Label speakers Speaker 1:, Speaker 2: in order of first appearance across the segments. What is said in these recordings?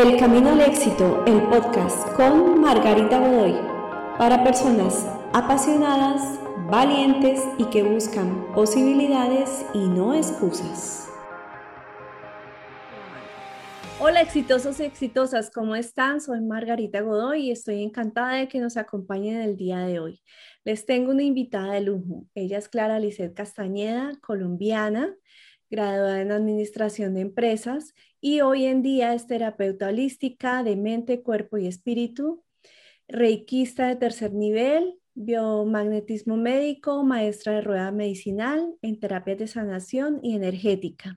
Speaker 1: El Camino al Éxito, el podcast con Margarita Godoy, para personas apasionadas, valientes y que buscan posibilidades y no excusas. Hola exitosos y exitosas, ¿cómo están? Soy Margarita Godoy y estoy encantada de que nos acompañen el día de hoy. Les tengo una invitada de lujo. Ella es Clara Lisset Castañeda, colombiana, graduada en Administración de Empresas y hoy en día es terapeuta holística de mente, cuerpo y espíritu, reikista de tercer nivel, biomagnetismo médico, maestra de rueda medicinal en terapias de sanación y energética.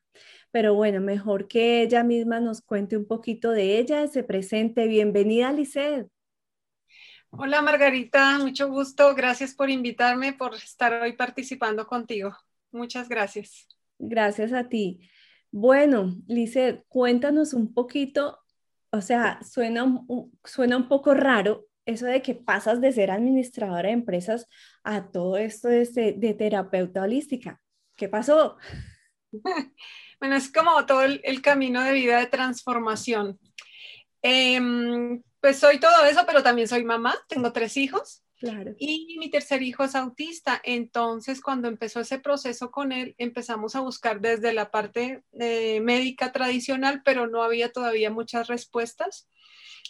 Speaker 1: Pero bueno, mejor que ella misma nos cuente un poquito de ella, se presente. Bienvenida, Lisset.
Speaker 2: Hola Margarita, mucho gusto. Gracias por invitarme, por estar hoy participando contigo. Muchas gracias.
Speaker 1: Gracias a ti. Bueno, Lice, cuéntanos un poquito, o sea, suena, suena un poco raro eso de que pasas de ser administradora de empresas a todo esto de, terapeuta holística. ¿Qué pasó?
Speaker 2: Bueno, es como todo el, camino de vida de transformación. Em, pues soy todo eso, pero también soy mamá, tengo tres hijos. Y mi tercer hijo es autista, entonces cuando empezó ese proceso con él, empezamos a buscar desde la parte eh, médica tradicional, pero no había todavía muchas respuestas.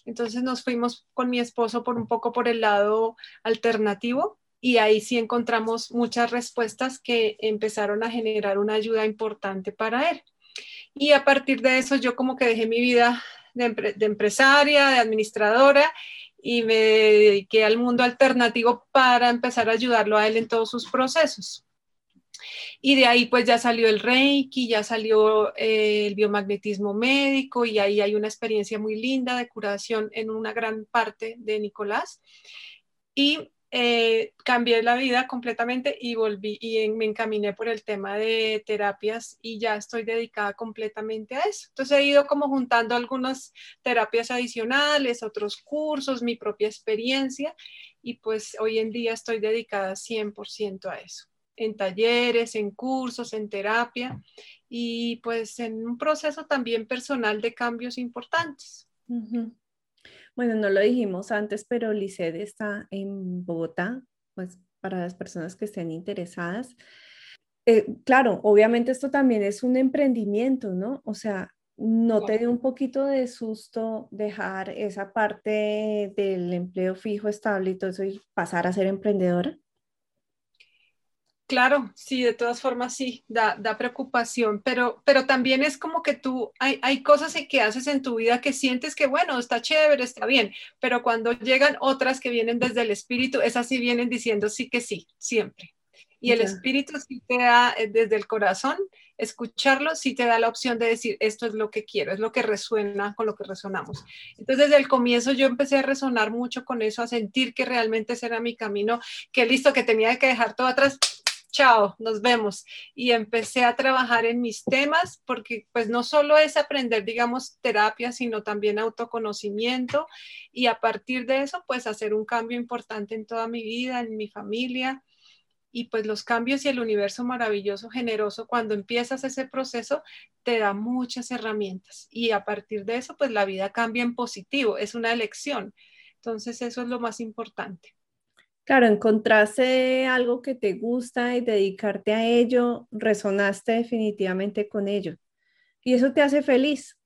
Speaker 2: Entonces nos fuimos con mi esposo por un poco por el lado alternativo y ahí sí encontramos muchas respuestas que empezaron a generar una ayuda importante para él. Y a partir de eso yo como que dejé mi vida de, de empresaria, de administradora y me dediqué al mundo alternativo para empezar a ayudarlo a él en todos sus procesos. Y de ahí pues ya salió el Reiki, ya salió eh, el biomagnetismo médico y ahí hay una experiencia muy linda de curación en una gran parte de Nicolás. Y eh, cambié la vida completamente y volví y me encaminé por el tema de terapias y ya estoy dedicada completamente a eso. Entonces he ido como juntando algunas terapias adicionales, otros cursos, mi propia experiencia y pues hoy en día estoy dedicada 100% a eso, en talleres, en cursos, en terapia y pues en un proceso también personal de cambios importantes.
Speaker 1: Bueno, no lo dijimos antes, pero Lisset está en Bogotá, pues para las personas que estén interesadas. Eh, claro, obviamente esto también es un emprendimiento, ¿no? O sea, ¿no te dio un poquito de susto dejar esa parte del empleo fijo, estable y todo eso y pasar a ser emprendedora?
Speaker 2: Claro, sí, de todas formas sí, da, preocupación, pero, pero también es como que tú, hay, hay cosas que haces en tu vida que sientes que, bueno, está chévere, está bien, pero cuando llegan otras que vienen desde el espíritu, esas sí vienen diciendo sí que sí, siempre. Y el espíritu sí te da eh, desde el corazón, escucharlo sí te da la opción de decir, esto es lo que quiero, es lo que resuena con lo que resonamos. Entonces, desde el comienzo yo empecé a resonar mucho con eso, a sentir que realmente ese era mi camino, que listo, que tenía que dejar todo atrás, chao, nos vemos. Y empecé a trabajar en mis temas porque pues no solo es aprender, digamos, terapia, sino también autoconocimiento y a partir de eso pues hacer un cambio importante en toda mi vida, en mi familia. Y pues los cambios y el universo maravilloso, generoso, cuando empiezas ese proceso, te da muchas herramientas. Y a partir de eso, pues la vida cambia en positivo, es una elección. Entonces, eso es lo más importante.
Speaker 1: Claro, encontraste algo que te gusta y dedicarte a ello, resonaste definitivamente con ello. Y eso te hace feliz.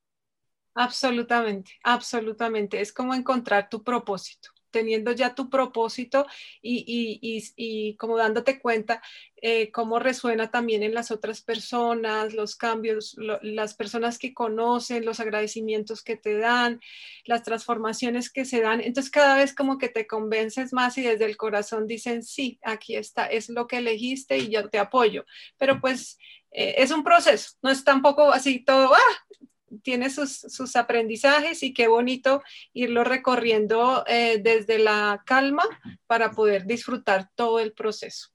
Speaker 2: Absolutamente, absolutamente. Es como encontrar tu propósito teniendo ya tu propósito y, como dándote cuenta eh, cómo resuena también en las otras personas, los cambios, las personas que conocen, los agradecimientos que te dan, las transformaciones que se dan. Entonces cada vez como que te convences más y desde el corazón dicen, sí, aquí está, es lo que elegiste y yo te apoyo. Pero pues... Eh, es un proceso, no es tampoco así todo, ah, tiene sus, aprendizajes y qué bonito irlo recorriendo eh, desde la calma para poder disfrutar todo el proceso.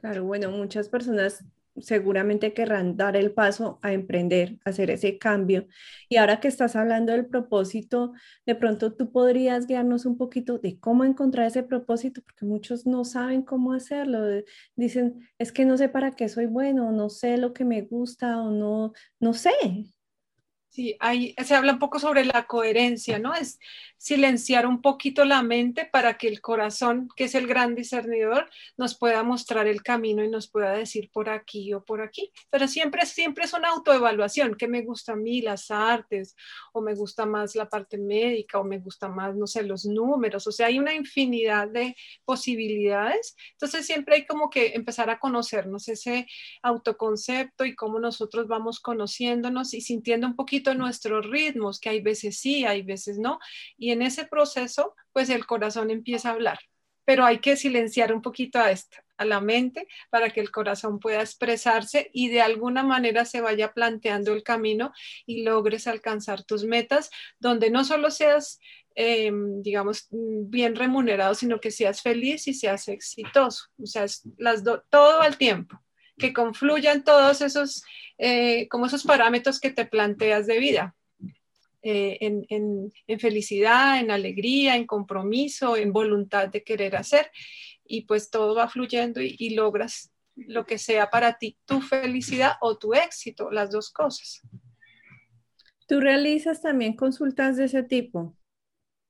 Speaker 1: Claro, bueno, muchas personas seguramente querrán dar el paso a emprender, hacer ese cambio. Y ahora que estás hablando del propósito, de pronto tú podrías guiarnos un poquito de cómo encontrar ese propósito, porque muchos no saben cómo hacerlo. Dicen, es que no sé para qué soy bueno, no sé lo que me gusta o no, no sé.
Speaker 2: Sí, ahí se habla un poco sobre la coherencia, ¿no? Es silenciar un poquito la mente para que el corazón, que es el gran discernidor, nos pueda mostrar el camino y nos pueda decir por aquí o por aquí. Pero siempre, siempre es una autoevaluación, que me gusta a mí las artes, o me gusta más la parte médica, o me gusta más, no sé, los números. O sea, hay una infinidad de posibilidades. Entonces siempre hay como que empezar a conocernos ese autoconcepto y cómo nosotros vamos conociéndonos y sintiendo un poquito nuestros ritmos, que hay veces sí, hay veces no. Y en ese proceso, pues el corazón empieza a hablar. Pero hay que silenciar un poquito a esta, a la mente, para que el corazón pueda expresarse y de alguna manera se vaya planteando el camino y logres alcanzar tus metas, donde no solo seas em, digamos, bien remunerado, sino que seas feliz y seas exitoso. O sea, las todo al tiempo que confluyan todos esos, eh, como esos parámetros que te planteas de vida. Eh, en, felicidad, en alegría, en compromiso, en voluntad de querer hacer. Y pues todo va fluyendo y logras lo que sea para ti, tu felicidad o tu éxito, las dos cosas.
Speaker 1: ¿Tú realizas también consultas de ese tipo?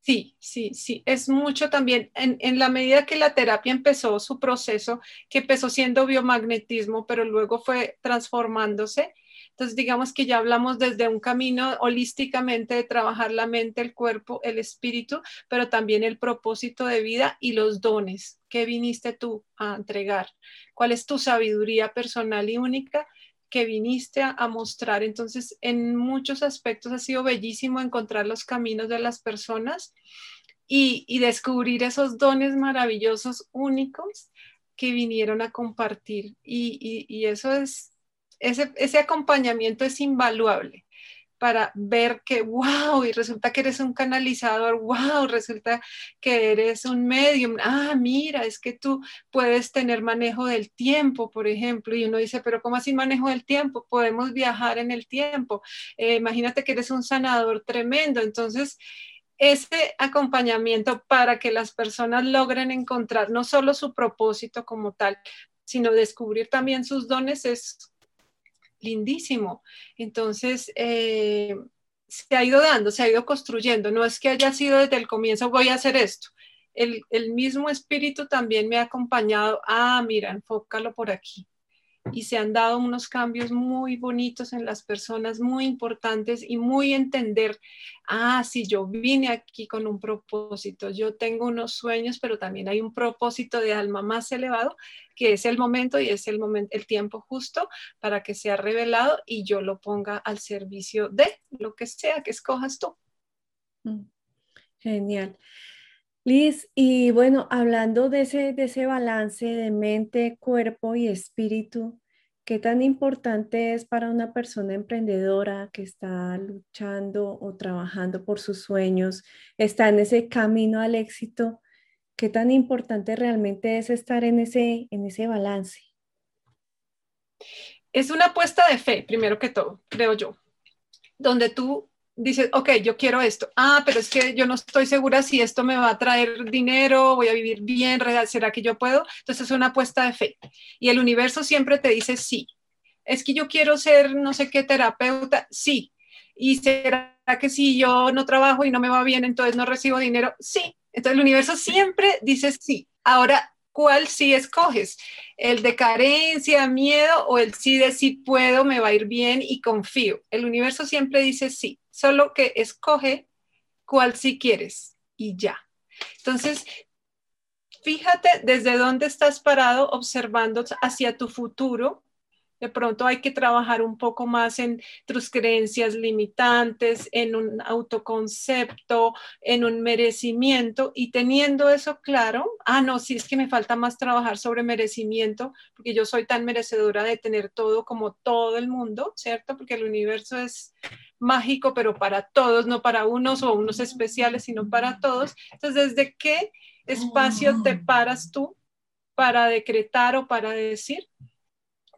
Speaker 2: Sí, sí, sí, es mucho también. En, la medida que la terapia empezó su proceso, que empezó siendo biomagnetismo, pero luego fue transformándose. Entonces, digamos que ya hablamos desde un camino holísticamente de trabajar la mente, el cuerpo, el espíritu, pero también el propósito de vida y los dones. ¿Qué viniste tú a entregar? ¿Cuál es tu sabiduría personal y única? Que viniste a, mostrar. Entonces, en muchos aspectos ha sido bellísimo encontrar los caminos de las personas y, descubrir esos dones maravillosos, únicos que vinieron a compartir. Y, eso es, ese, acompañamiento es invaluable para ver que, wow, y resulta que eres un canalizador, wow, resulta que eres un medium, ah, mira, es que tú puedes tener manejo del tiempo, por ejemplo, y uno dice, pero ¿cómo así manejo del tiempo? Podemos viajar en el tiempo. Eh, imagínate que eres un sanador tremendo, entonces ese acompañamiento para que las personas logren encontrar no solo su propósito como tal, sino descubrir también sus dones es lindísimo. Entonces, eh, se ha ido dando, se ha ido construyendo. No es que haya sido desde el comienzo, voy a hacer esto. El, el mismo espíritu también me ha acompañado. Ah, mira, enfócalo por aquí y se han dado unos cambios muy bonitos en las personas, muy importantes y muy entender, ah, si yo vine aquí con un propósito, yo tengo unos sueños, pero también hay un propósito de alma más elevado, que es el momento y es el momento, el tiempo justo para que sea revelado y yo lo ponga al servicio de lo que sea que escojas tú.
Speaker 1: Mm, genial. Liz, y bueno, hablando de ese, de ese balance de mente, cuerpo y espíritu, ¿qué tan importante es para una persona emprendedora que está luchando o trabajando por sus sueños, está en ese camino al éxito? ¿Qué tan importante realmente es estar en ese, en ese balance?
Speaker 2: Es una apuesta de fe, primero que todo, creo yo, donde tú dices, ok, yo quiero esto. Ah, pero es que yo no estoy segura si esto me va a traer dinero, voy a vivir bien, ¿será que yo puedo? Entonces es una apuesta de fe. Y el universo siempre te dice sí. Es que yo quiero ser no sé qué terapeuta, sí. ¿Y será que si yo no trabajo y no me va bien, entonces no recibo dinero? Sí. Entonces el universo siempre dice sí. Ahora ¿cuál sí escoges? ¿El de carencia, miedo o el sí de sí puedo, me va a ir bien y confío? El universo siempre dice sí, solo que escoge cuál sí quieres y ya. Entonces, fíjate desde dónde estás parado observando hacia tu futuro de pronto hay que trabajar un poco más en tus creencias limitantes, en un autoconcepto, en un merecimiento y teniendo eso claro, ah, no, sí es que me falta más trabajar sobre merecimiento, porque yo soy tan merecedora de tener todo como todo el mundo, ¿cierto? Porque el universo es mágico, pero para todos, no para unos o unos especiales, sino para todos. Entonces, ¿desde qué espacio te paras tú para decretar o para decir?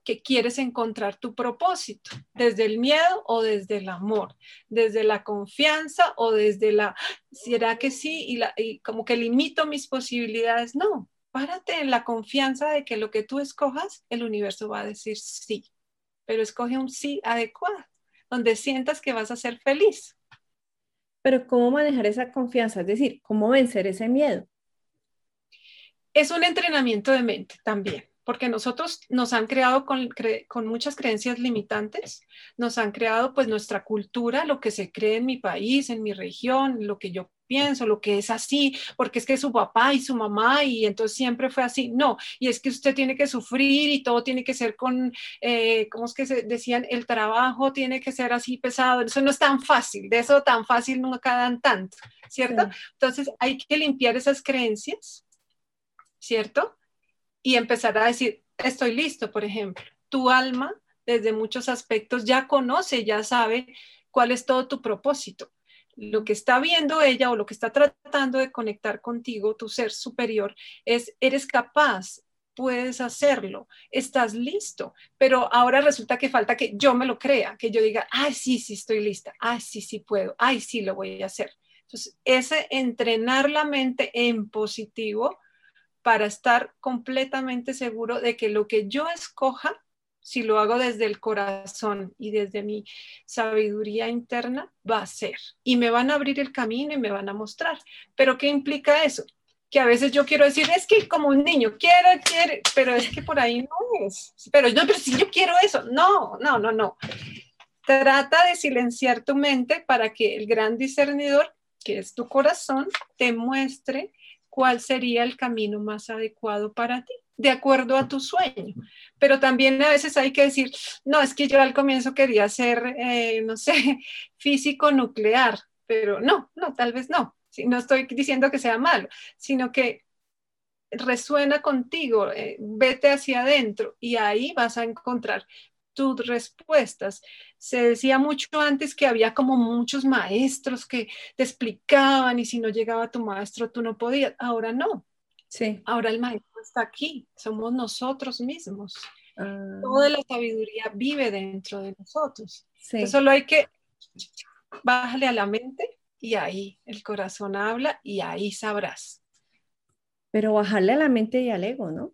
Speaker 2: que quieres encontrar tu propósito, desde el miedo o desde el amor, desde la confianza o desde la, ¿será que sí? Y, la, como que limito mis posibilidades. No, párate en la confianza de que lo que tú escojas, el universo va a decir sí, pero escoge un sí adecuado donde sientas que vas a ser feliz.
Speaker 1: Pero ¿cómo manejar esa confianza? Es decir, ¿cómo vencer ese miedo?
Speaker 2: Es un entrenamiento de mente también porque nosotros nos han creado con, muchas creencias limitantes, nos han creado pues nuestra cultura, lo que se cree en mi país, en mi región, lo que yo pienso, lo que es así, porque es que su papá y su mamá y entonces siempre fue así. No, y es que usted tiene que sufrir y todo tiene que ser con, eh, ¿cómo es que se decían? El trabajo tiene que ser así pesado. Eso no es tan fácil, de eso tan fácil nunca dan tanto, ¿cierto? Entonces hay que limpiar esas creencias, ¿cierto? Y empezar a decir, estoy listo, por ejemplo. Tu alma, desde muchos aspectos, ya conoce, ya sabe cuál es todo tu propósito. Lo que está viendo ella o lo que está tratando de conectar contigo, tu ser superior, es, eres capaz, puedes hacerlo, estás listo, pero ahora resulta que falta que yo me lo crea, que yo diga, ay, sí, sí, estoy lista, ay, sí, sí puedo, ay, sí, lo voy a hacer. Entonces, ese entrenar la mente en positivo para estar completamente seguro de que lo que yo escoja, si lo hago desde el corazón y desde mi sabiduría interna, va a ser. Y me van a abrir el camino y me van a mostrar. Pero ¿qué implica eso? Que a veces yo quiero decir, es que como un niño, quiero, quiero, pero es que por ahí no es. Pero no, pero si yo quiero eso, no, no, no, no. Trata de silenciar tu mente para que el gran discernidor, que es tu corazón, te muestre cuál sería el camino más adecuado para ti, de acuerdo a tu sueño. Pero también a veces hay que decir, no, es que yo al comienzo quería ser, eh, no sé, físico nuclear, pero no, no, tal vez no. no estoy diciendo que sea malo, sino que resuena contigo, eh, vete hacia adentro y ahí vas a encontrar tus respuestas. Se decía mucho antes que había como muchos maestros que te explicaban y si no llegaba tu maestro tú no podías. Ahora no. Sí. Ahora el maestro está aquí, somos nosotros mismos. Ah. Toda la sabiduría vive dentro de nosotros. Sí. solo hay que bajarle a la mente y ahí el corazón habla y ahí sabrás.
Speaker 1: Pero bajarle a la mente y al ego, ¿no?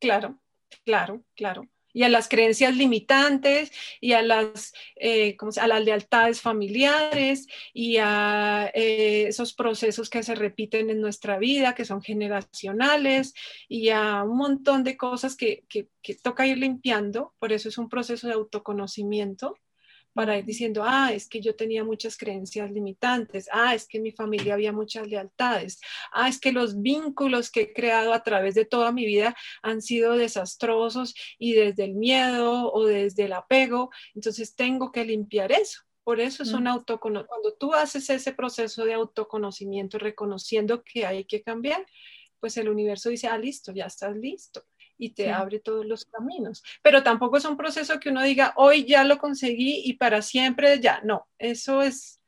Speaker 2: Claro, claro, claro y a las creencias limitantes y a las, eh, a las lealtades familiares y a eh, esos procesos que se repiten en nuestra vida, que son generacionales y a un montón de cosas que, que toca ir limpiando. Por eso es un proceso de autoconocimiento para ir diciendo, ah, es que yo tenía muchas creencias limitantes, ah, es que en mi familia había muchas lealtades, ah, es que los vínculos que he creado a través de toda mi vida han sido desastrosos y desde el miedo o desde el apego, entonces tengo que limpiar eso. Por eso es un autoconocimiento. Cuando tú haces ese proceso de autoconocimiento, reconociendo que hay que cambiar, pues el universo dice, ah, listo, ya estás listo y te abre todos los caminos. Pero tampoco es un proceso que uno diga, hoy ya lo conseguí y para siempre ya. No, eso es,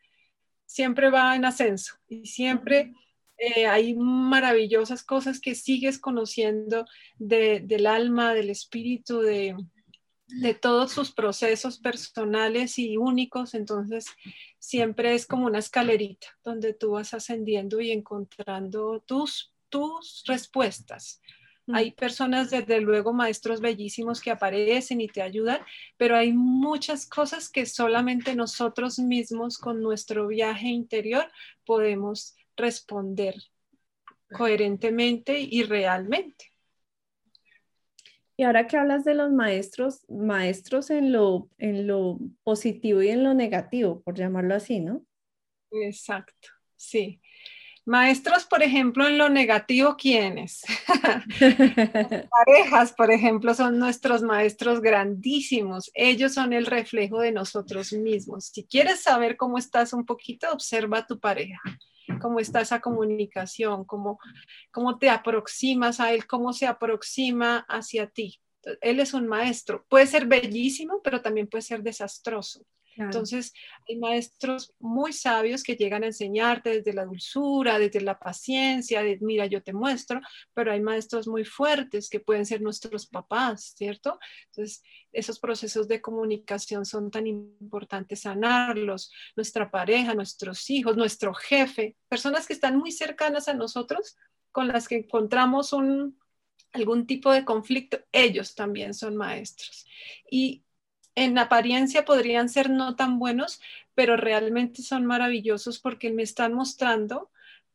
Speaker 2: siempre va en ascenso y siempre eh, hay maravillosas cosas que sigues conociendo del alma, del espíritu, de, de todos sus procesos personales y únicos. Entonces, siempre es como una escalerita donde tú vas ascendiendo y encontrando tus, tus respuestas hay personas, desde luego, maestros bellísimos que aparecen y te ayudan, pero hay muchas cosas que solamente nosotros mismos con nuestro viaje interior podemos responder coherentemente y realmente.
Speaker 1: Y ahora que hablas de los maestros, maestros en lo, en lo positivo y en lo negativo, por llamarlo así, ¿no?
Speaker 2: Exacto, sí. Maestros, por ejemplo, en lo negativo, ¿quiénes? parejas, por ejemplo, son nuestros maestros grandísimos. Ellos son el reflejo de nosotros mismos. Si quieres saber cómo estás un poquito, observa a tu pareja, cómo está esa comunicación, cómo, cómo te aproximas a él, cómo se aproxima hacia ti. Él es un maestro. Puede ser bellísimo, pero también puede ser desastroso. Entonces, hay maestros muy sabios que llegan a enseñarte desde la dulzura, desde la paciencia, de mira, yo te muestro, pero hay maestros muy fuertes que pueden ser nuestros papás, ¿cierto? Entonces, esos procesos de comunicación son tan importantes sanarlos, nuestra pareja, nuestros hijos, nuestro jefe, personas que están muy cercanas a nosotros, con las que encontramos algún tipo de conflicto, ellos también son maestros. Y en apariencia podrían ser no tan buenos, pero realmente son maravillosos porque me están mostrando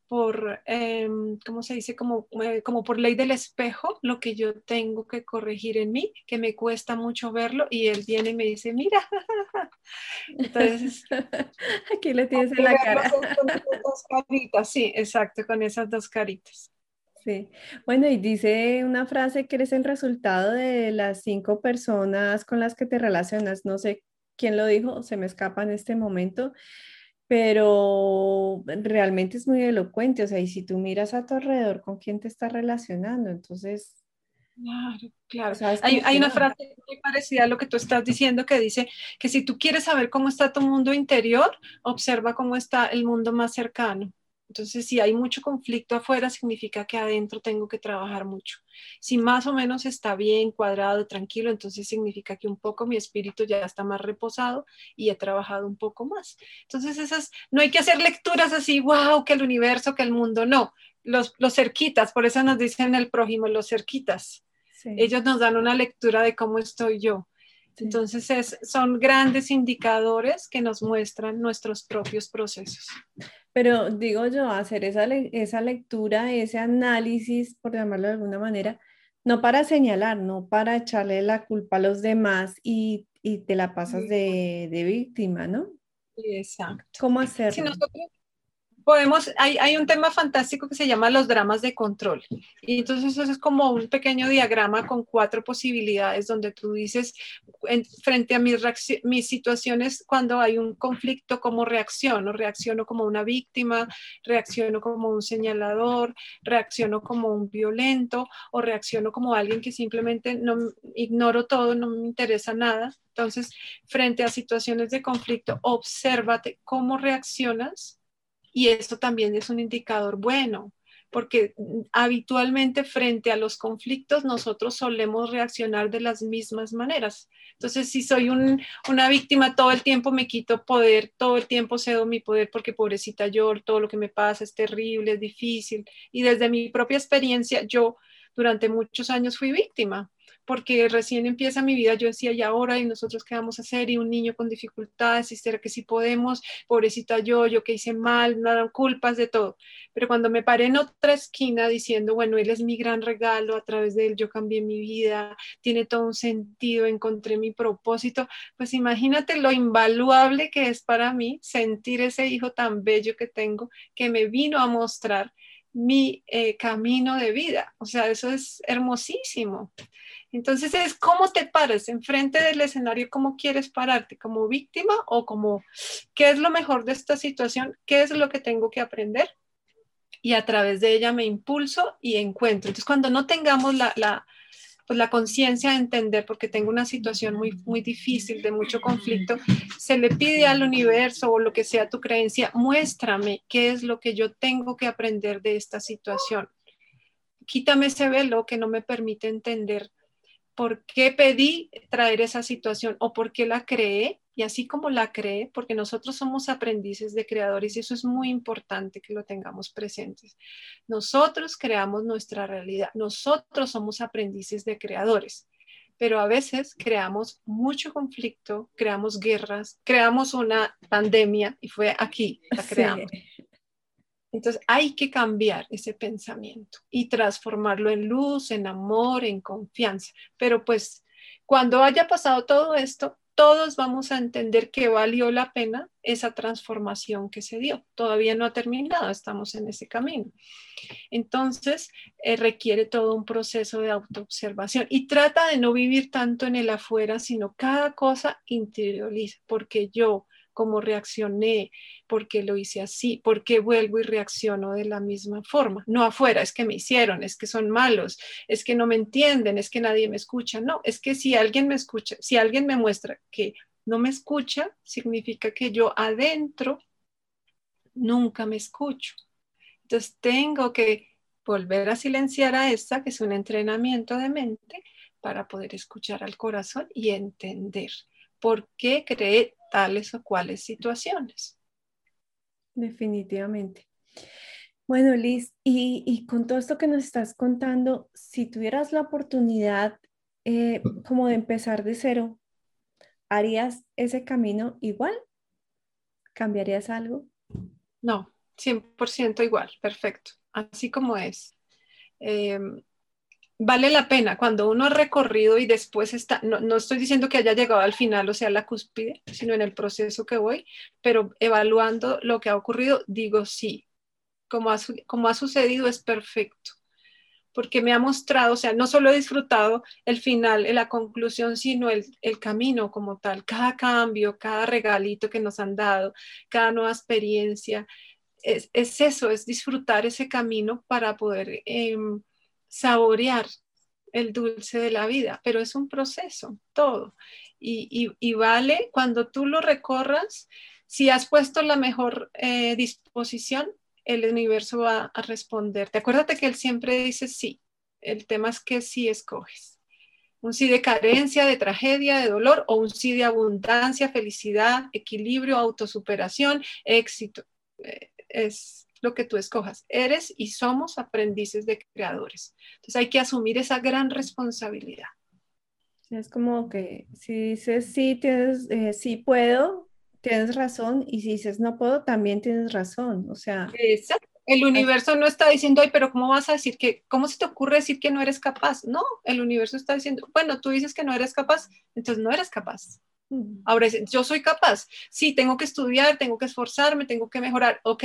Speaker 2: por, em, ¿cómo se dice? Como, eh, como por ley del espejo, lo que yo tengo que corregir en mí, que me cuesta mucho verlo, y él viene y me dice, mira,
Speaker 1: entonces... Aquí le tienes en la cara.
Speaker 2: Con, dos caritas, sí, exacto, con esas dos caritas.
Speaker 1: Sí, bueno, y dice una frase que eres el resultado de las cinco personas con las que te relacionas. No sé quién lo dijo, se me escapa en este momento, pero realmente es muy elocuente, o sea, y si tú miras a tu alrededor con quién te estás relacionando, entonces...
Speaker 2: Claro, claro. Hay, hay una frase muy parecida a lo que tú estás diciendo que dice que si tú quieres saber cómo está tu mundo interior, observa cómo está el mundo más cercano. Entonces, si hay mucho conflicto afuera, significa que adentro tengo que trabajar mucho. Si más o menos está bien, cuadrado, tranquilo, entonces significa que un poco mi espíritu ya está más reposado y he trabajado un poco más. Entonces, esas, no hay que hacer lecturas así, wow, que el universo, que el mundo, no. Los, los cerquitas, por eso nos dicen el prójimo, los cerquitas. Ellos nos dan una lectura de cómo estoy yo. Entonces es, son grandes indicadores que nos muestran nuestros propios procesos.
Speaker 1: Pero digo yo, hacer esa, esa lectura, ese análisis, por llamarlo de alguna manera, no para señalar, no para echarle la culpa a los demás y, y te la pasas de, de, víctima, ¿no?
Speaker 2: Exacto.
Speaker 1: ¿Cómo hacerlo?
Speaker 2: Podemos, hay, hay, un tema fantástico que se llama los dramas de control. Y entonces eso es como un pequeño diagrama con cuatro posibilidades donde tú dices, frente a mis, mis situaciones, cuando hay un conflicto, ¿cómo reacciono? Reacciono como una víctima, reacciono como un señalador, reacciono como un violento o reacciono como alguien que simplemente no ignoro todo, no me interesa nada. Entonces, frente a situaciones de conflicto, obsérvate cómo reaccionas y esto también es un indicador bueno, porque habitualmente frente a los conflictos nosotros solemos reaccionar de las mismas maneras. Entonces, si soy una víctima, todo el tiempo me quito poder, todo el tiempo cedo mi poder porque pobrecita yo, todo lo que me pasa es terrible, es difícil. Y desde mi propia experiencia, yo durante muchos años fui víctima porque recién empieza mi vida, yo decía, ¿y ahora? ¿Y nosotros qué vamos a hacer? Y un niño con dificultades, ¿y será que sí podemos? Pobrecita yo, yo que hice mal, nada, culpas de todo. Pero cuando me paré en otra esquina diciendo, bueno, él es mi gran regalo, a través de él yo cambié mi vida, tiene todo un sentido, encontré mi propósito, pues imagínate lo invaluable que es para mí sentir ese hijo tan bello que tengo, que me vino a mostrar mi eh, camino de vida. O sea, eso es hermosísimo. Entonces es cómo te paras enfrente del escenario, cómo quieres pararte, como víctima o como qué es lo mejor de esta situación, qué es lo que tengo que aprender y a través de ella me impulso y encuentro. Entonces cuando no tengamos la, la pues la conciencia de entender, porque tengo una situación muy, muy difícil, de mucho conflicto, se le pide al universo o lo que sea tu creencia, muéstrame qué es lo que yo tengo que aprender de esta situación. Quítame ese velo que no me permite entender por qué pedí traer esa situación o por qué la creé y así como la creé, porque nosotros somos aprendices de creadores y eso es muy importante que lo tengamos presentes. Nosotros creamos nuestra realidad, nosotros somos aprendices de creadores, pero a veces creamos mucho conflicto, creamos guerras, creamos una pandemia y fue aquí, la creamos. Entonces hay que cambiar ese pensamiento y transformarlo en luz, en amor, en confianza. Pero pues cuando haya pasado todo esto, todos vamos a entender que valió la pena esa transformación que se dio. Todavía no ha terminado, estamos en ese camino. Entonces, eh, requiere todo un proceso de autoobservación y trata de no vivir tanto en el afuera, sino cada cosa interioriza, porque yo cómo reaccioné, por qué lo hice así, por qué vuelvo y reacciono de la misma forma. No afuera, es que me hicieron, es que son malos, es que no me entienden, es que nadie me escucha. No, es que si alguien me escucha, si alguien me muestra que no me escucha, significa que yo adentro nunca me escucho. Entonces tengo que volver a silenciar a esta, que es un entrenamiento de mente, para poder escuchar al corazón y entender por qué creé tales o cuales situaciones.
Speaker 1: Definitivamente. Bueno, Liz, y, con todo esto que nos estás contando, si tuvieras la oportunidad eh, como de empezar de cero, ¿harías ese camino igual? ¿Cambiarías algo?
Speaker 2: No, 100% igual, perfecto, así como es. Em, vale la pena cuando uno ha recorrido y después está, no, estoy diciendo que haya llegado al final, o sea, la cúspide, sino en el proceso que voy, pero evaluando lo que ha ocurrido, digo sí, como ha, como ha sucedido es perfecto, porque me ha mostrado, o sea, no solo he disfrutado el final, la conclusión, sino el, el camino como tal, cada cambio, cada regalito que nos han dado, cada nueva experiencia. Es, es eso, es disfrutar ese camino para poder eh, saborear el dulce de la vida, pero es un proceso, todo. Y, vale cuando tú lo recorras, si has puesto la mejor eh, disposición, el universo va a responder. Te acuérdate que él siempre dice sí. El tema es que sí escoges. Un sí de carencia, de tragedia, de dolor, o un sí de abundancia, felicidad, equilibrio, autosuperación, éxito. Eh, es, lo que tú escojas. Eres y somos aprendices de creadores. Entonces hay que asumir esa gran responsabilidad.
Speaker 1: Es como que si dices sí, tienes, eh, sí puedo, tienes razón, y si dices no puedo, también tienes razón. O sea,
Speaker 2: Exacto. El universo no está diciendo, ay, pero ¿cómo vas a decir que, cómo se te ocurre decir que no eres capaz? No, el universo está diciendo, bueno, tú dices que no eres capaz, entonces no eres capaz. Ahora, yo soy capaz. Sí, tengo que estudiar, tengo que esforzarme, tengo que mejorar. Ok,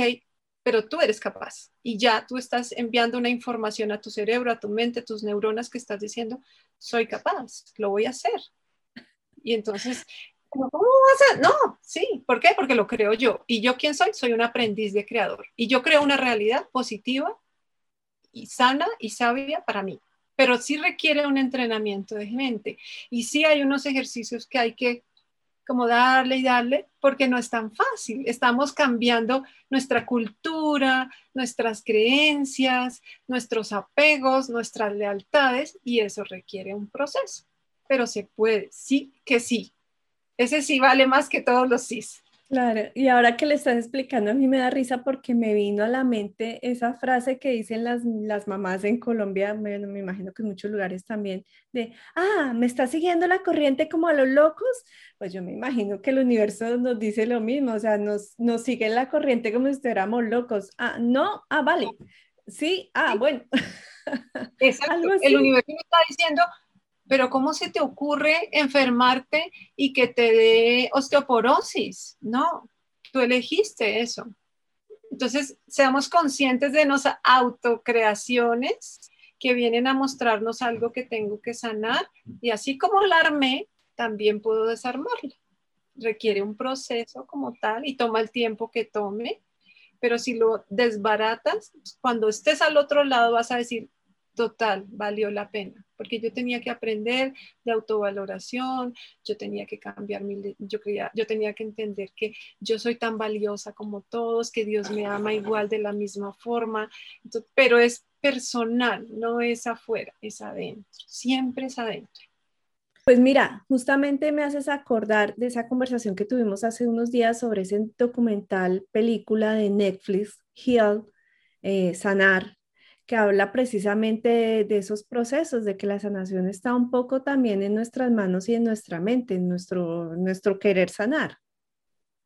Speaker 2: pero tú eres capaz y ya tú estás enviando una información a tu cerebro, a tu mente, a tus neuronas que estás diciendo, soy capaz, lo voy a hacer. Y entonces, ¿cómo vas a? No, sí, ¿por qué? Porque lo creo yo. ¿Y yo quién soy? Soy un aprendiz de creador. Y yo creo una realidad positiva y sana y sabia para mí. Pero sí requiere un entrenamiento de mente. Y sí hay unos ejercicios que hay que como darle y darle, porque no es tan fácil. Estamos cambiando nuestra cultura, nuestras creencias, nuestros apegos, nuestras lealtades, y eso requiere un proceso. Pero se puede, sí que sí. Ese sí vale más que todos los sí.
Speaker 1: Claro, y ahora que le estás explicando, a mí me da risa porque me vino a la mente esa frase que dicen las, las mamás en Colombia, me, me imagino que en muchos lugares también, de, ah, me está siguiendo la corriente como a los locos. Pues yo me imagino que el universo nos dice lo mismo, o sea, nos, nos sigue la corriente como si estuviéramos locos. Ah, no, ah, vale. Sí, ah, bueno.
Speaker 2: Exacto. El universo está diciendo, pero ¿cómo se te ocurre enfermarte y que te dé osteoporosis? No, tú elegiste eso. Entonces, seamos conscientes de nuestras autocreaciones que vienen a mostrarnos algo que tengo que sanar y así como la armé, también puedo desarmarla. Requiere un proceso como tal y toma el tiempo que tome, pero si lo desbaratas, cuando estés al otro lado vas a decir, total, valió la pena porque yo tenía que aprender de autovaloración, yo tenía que cambiar mi, yo, creía, yo tenía que entender que yo soy tan valiosa como todos, que Dios me ama igual de la misma forma, pero es personal, no es afuera, es adentro, siempre es adentro.
Speaker 1: Pues mira, justamente me haces acordar de esa conversación que tuvimos hace unos días sobre ese documental, película de Netflix, Heal, eh, Sanar, que habla precisamente de, esos procesos, de que la sanación está un poco también en nuestras manos y en nuestra mente, en nuestro, nuestro querer sanar.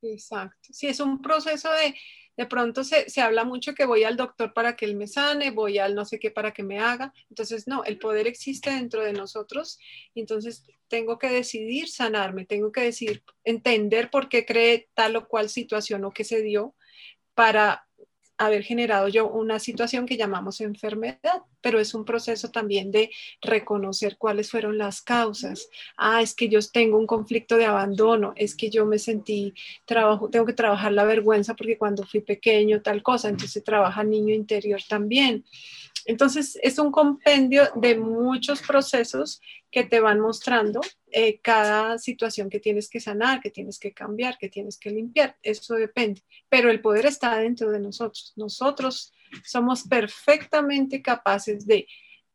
Speaker 2: Exacto. Sí, es un proceso de, de pronto se, se, habla mucho que voy al doctor para que él me sane, voy al no sé qué para que me haga. Entonces, no, el poder existe dentro de nosotros y entonces tengo que decidir sanarme, tengo que decidir entender por qué cree tal o cual situación o qué se dio para haber generado yo una situación que llamamos enfermedad, pero es un proceso también de reconocer cuáles fueron las causas. Ah, es que yo tengo un conflicto de abandono, es que yo me sentí, trabajo, tengo que trabajar la vergüenza porque cuando fui pequeño tal cosa, entonces trabaja niño interior también. Entonces, es un compendio de muchos procesos que te van mostrando eh, cada situación que tienes que sanar, que tienes que cambiar, que tienes que limpiar. Eso depende. Pero el poder está dentro de nosotros. Nosotros somos perfectamente capaces de,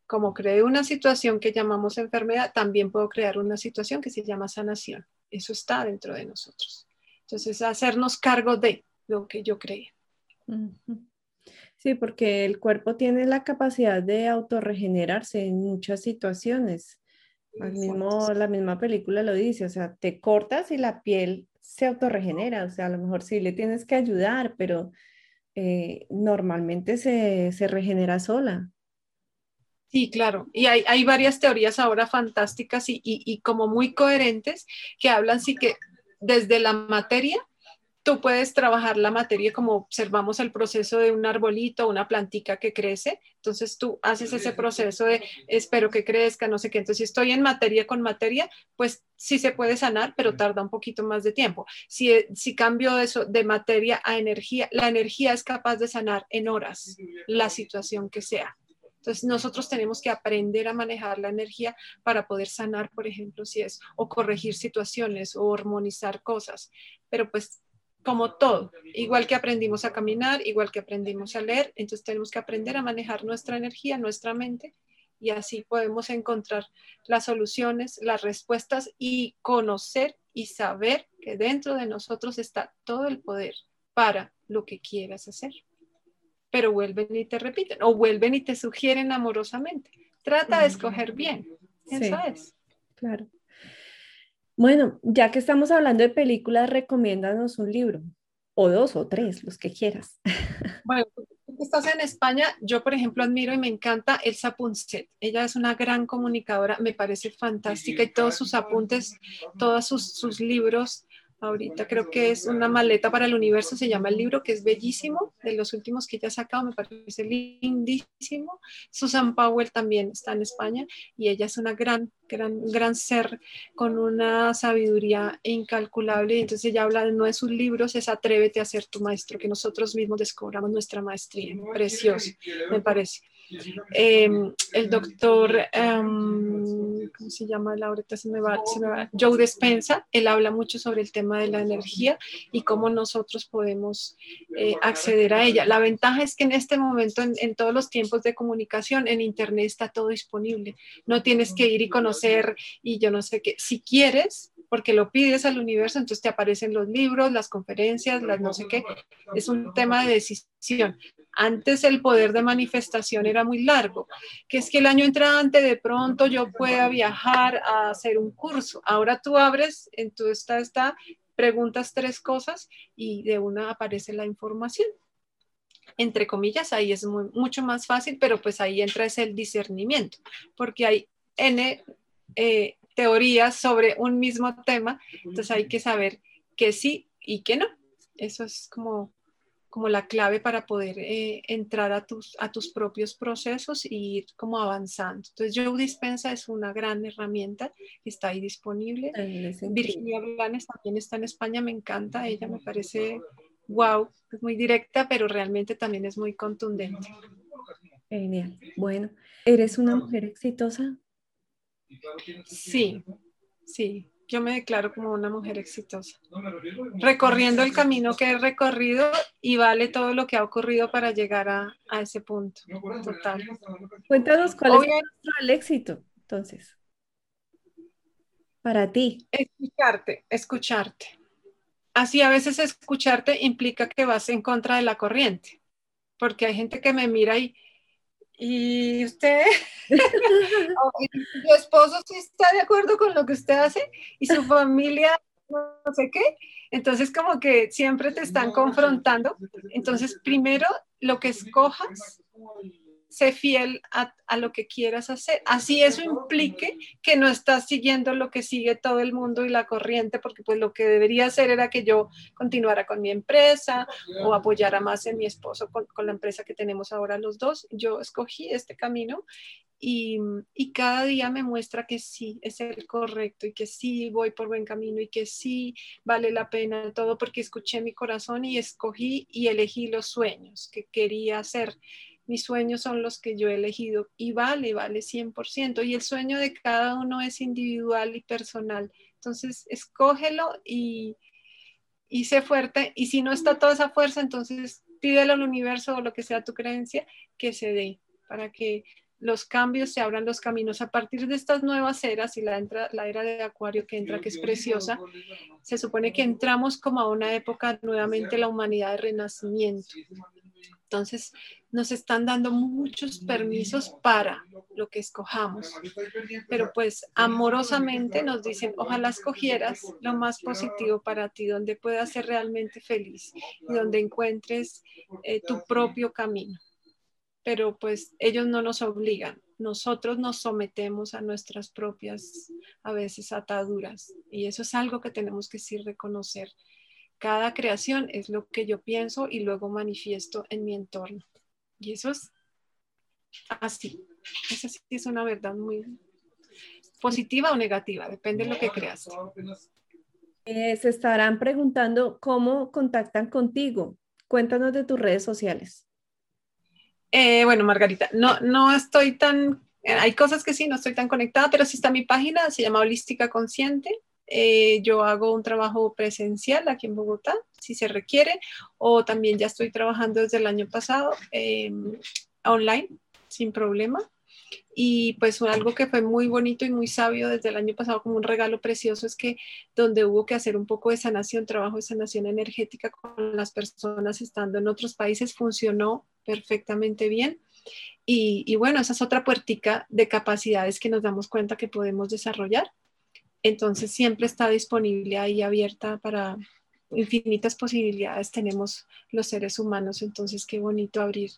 Speaker 2: como creé una situación que llamamos enfermedad, también puedo crear una situación que se llama sanación. Eso está dentro de nosotros. Entonces, hacernos cargo de lo que yo creé.
Speaker 1: Sí, porque el cuerpo tiene la capacidad de autorregenerarse en muchas situaciones. Mismo, la misma película lo dice, o sea, te cortas y la piel se autorregenera, o sea, a lo mejor sí le tienes que ayudar, pero eh, normalmente se, se, regenera sola.
Speaker 2: Sí, claro. Y hay, hay varias teorías ahora fantásticas y, y, y, como muy coherentes que hablan sí que desde la materia tú puedes trabajar la materia como observamos el proceso de un arbolito, una plantica que crece. Entonces tú haces ese proceso de espero que crezca, no sé qué. Entonces si estoy en materia con materia, pues sí se puede sanar, pero tarda un poquito más de tiempo. Si, si cambio eso de materia a energía, la energía es capaz de sanar en horas la situación que sea. Entonces nosotros tenemos que aprender a manejar la energía para poder sanar, por ejemplo, si es, o corregir situaciones o hormonizar cosas. Pero pues como todo, igual que aprendimos a caminar, igual que aprendimos a leer, entonces tenemos que aprender a manejar nuestra energía, nuestra mente, y así podemos encontrar las soluciones, las respuestas y conocer y saber que dentro de nosotros está todo el poder para lo que quieras hacer. Pero vuelven y te repiten o vuelven y te sugieren amorosamente. Trata de escoger bien. Eso es.
Speaker 1: Claro. Bueno, ya que estamos hablando de películas, recomiéndanos un libro, o dos o tres, los que quieras.
Speaker 2: Bueno, estás en España, yo por ejemplo admiro y me encanta Elsa Punset. Ella es una gran comunicadora, me parece fantástica y todos sus apuntes, todos sus libros ahorita creo que es una maleta para el universo, se llama el libro, que es bellísimo, de los últimos que ya ha sacado, me parece lindísimo. Susan Powell también está en España y ella es una gran, gran, gran ser con una sabiduría incalculable. Entonces ella habla no de sus libros, es Atrévete a ser tu maestro, que nosotros mismos descubramos nuestra maestría. Precioso, me parece. Em, el doctor, em, ¿cómo se llama? Ahorita se me, va, se me va, Joe Despensa, él habla mucho sobre el tema de la energía y cómo nosotros podemos eh, acceder a ella. La ventaja es que en este momento, en, en, todos los tiempos de comunicación, en Internet está todo disponible. No tienes que ir y conocer y yo no sé qué. Si quieres, porque lo pides al universo, entonces te aparecen los libros, las conferencias, las no sé qué. Es un tema de decisión. Antes el poder de manifestación era muy largo, que es que el año entrante de pronto yo pueda viajar a hacer un curso. Ahora tú abres, en tu está, está, preguntas tres cosas y de una aparece la información. Entre comillas, ahí es mucho más fácil, pero pues ahí entra es el discernimiento, porque hay N eh, teorías sobre un mismo tema, entonces hay que saber que sí y que no. Eso es como como la clave para poder eh, entrar a tus, a tus propios procesos y ir como avanzando. Entonces, Joe Dispensa es una gran herramienta que está ahí disponible. Virginia Blanes también está en España, me encanta, ella me parece wow, es muy directa, pero realmente también es muy contundente.
Speaker 1: Genial. Bueno, ¿eres una mujer exitosa?
Speaker 2: Sí, sí, yo me declaro como una mujer exitosa, recorriendo el camino que he recorrido y vale todo lo que ha ocurrido para llegar a, ese punto. Total.
Speaker 1: Cuéntanos cuál es el éxito, entonces, para ti.
Speaker 2: Escucharte, escucharte. Así a veces escucharte implica que vas en contra de la corriente, porque hay gente que me mira y y usted, su esposo sí está de acuerdo con lo que usted hace y su familia no sé qué. Entonces como que siempre te están confrontando. Entonces primero lo que escojas sé fiel a, lo que quieras hacer. Así eso implique que no estás siguiendo lo que sigue todo el mundo y la corriente, porque pues lo que debería hacer era que yo continuara con mi empresa o apoyara más en mi esposo con, la empresa que tenemos ahora los dos. Yo escogí este camino y, y, cada día me muestra que sí es el correcto y que sí voy por buen camino y que sí vale la pena todo porque escuché mi corazón y escogí y elegí los sueños que quería hacer mis sueños son los que yo he elegido y vale, vale 100%. Y el sueño de cada uno es individual y personal. Entonces, escógelo y, y sé fuerte. Y si no está toda esa fuerza, entonces pídelo al universo o lo que sea tu creencia que se dé para que los cambios se abran los caminos. A partir de estas nuevas eras y la, entra, la era de Acuario que entra, que es preciosa, se supone que entramos como a una época nuevamente la humanidad de renacimiento Entonces, nos están dando muchos permisos para lo que escojamos, pero pues amorosamente nos dicen, ojalá escogieras lo más positivo para ti, donde puedas ser realmente feliz y donde encuentres eh, tu propio camino. Pero pues ellos no nos obligan, nosotros nos sometemos a nuestras propias, a veces, ataduras. Y eso es algo que tenemos que sí reconocer. Cada creación es lo que yo pienso y luego manifiesto en mi entorno. Y eso es así. Esa sí es una verdad muy positiva o negativa, depende de lo que creas.
Speaker 1: Eh, se estarán preguntando cómo contactan contigo. Cuéntanos de tus redes sociales.
Speaker 2: Eh, bueno, Margarita, no, no estoy tan, eh, hay cosas que sí, no estoy tan conectada, pero sí está mi página, se llama Holística Consciente. Yo hago un trabajo presencial aquí en Bogotá, si se requiere, o también ya estoy trabajando desde el año pasado em, online, sin problema. Y pues algo que fue muy bonito y muy sabio desde el año pasado como un regalo precioso es que donde hubo que hacer un poco de sanación, trabajo de sanación energética con las personas estando en otros países, funcionó perfectamente bien. Y, y bueno, esa es otra puertica de capacidades que nos damos cuenta que podemos desarrollar. Entonces siempre está disponible ahí abierta para, infinitas posibilidades tenemos los seres humanos, entonces qué bonito abrir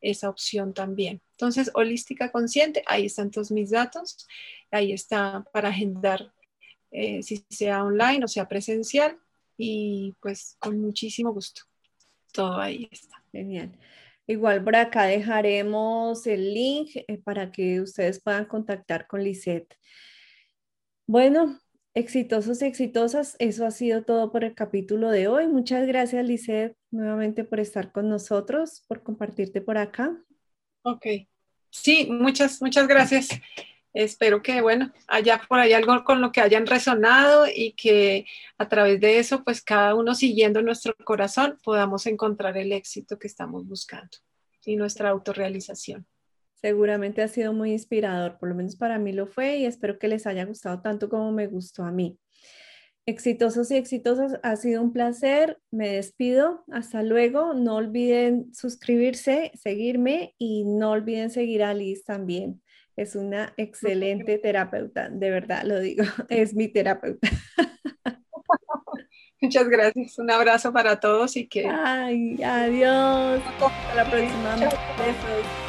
Speaker 2: esa opción también. Entonces, holística consciente, ahí están todos mis datos, ahí está para agendar, eh, si sea online o sea presencial, y pues con muchísimo gusto. Todo ahí está.
Speaker 1: Genial. Igual por acá dejaremos el link eh, para que ustedes puedan contactar con Lisette. Bueno, Exitosos y exitosas, eso ha sido todo por el capítulo de hoy. Muchas gracias, Lisette, nuevamente por estar con nosotros, por compartirte por acá.
Speaker 2: Ok. Sí, muchas, muchas gracias. Espero que, bueno, haya por ahí algo con lo que hayan resonado y que a través de eso, pues cada uno siguiendo nuestro corazón, podamos encontrar el éxito que estamos buscando y nuestra autorrealización.
Speaker 1: Seguramente ha sido muy inspirador, por lo menos para mí lo fue y espero que les haya gustado tanto como me gustó a mí. Exitosos y exitosas, ha sido un placer. Me despido. Hasta luego. No olviden suscribirse, seguirme y no olviden seguir a Liz también. Es una excelente terapeuta, de verdad lo digo. Es mi terapeuta.
Speaker 2: Muchas gracias. Un abrazo para todos y que.
Speaker 1: Ay, adiós. Hasta la próxima. Besos.